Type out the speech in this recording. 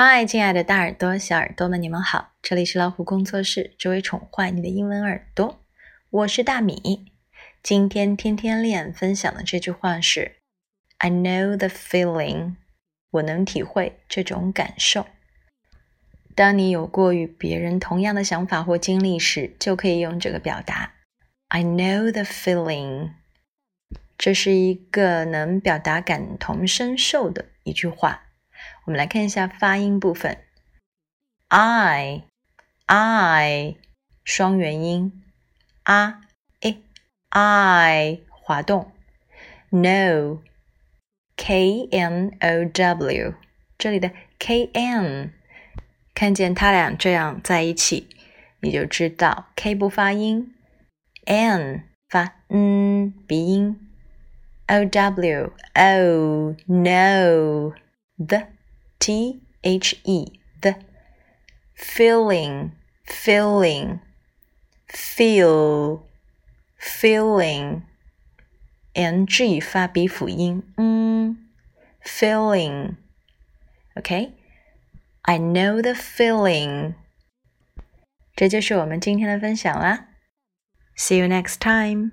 嗨，亲爱的大耳朵、小耳朵们，你们好！这里是老虎工作室，只为宠坏你的英文耳朵。我是大米。今天天天练分享的这句话是：I know the feeling。我能体会这种感受。当你有过与别人同样的想法或经历时，就可以用这个表达。I know the feeling。这是一个能表达感同身受的一句话。我们来看一下发音部分，I I 双元音，a e I 滑动，No K N O W 这里的 K N 看见它俩这样在一起，你就知道 K 不发音，N 发嗯鼻音，O W O No the T H E the feeling feeling feel feeling N G 发鼻辅音，嗯，feeling OK，I know the feeling。这就是我们今天的分享啦。See you next time.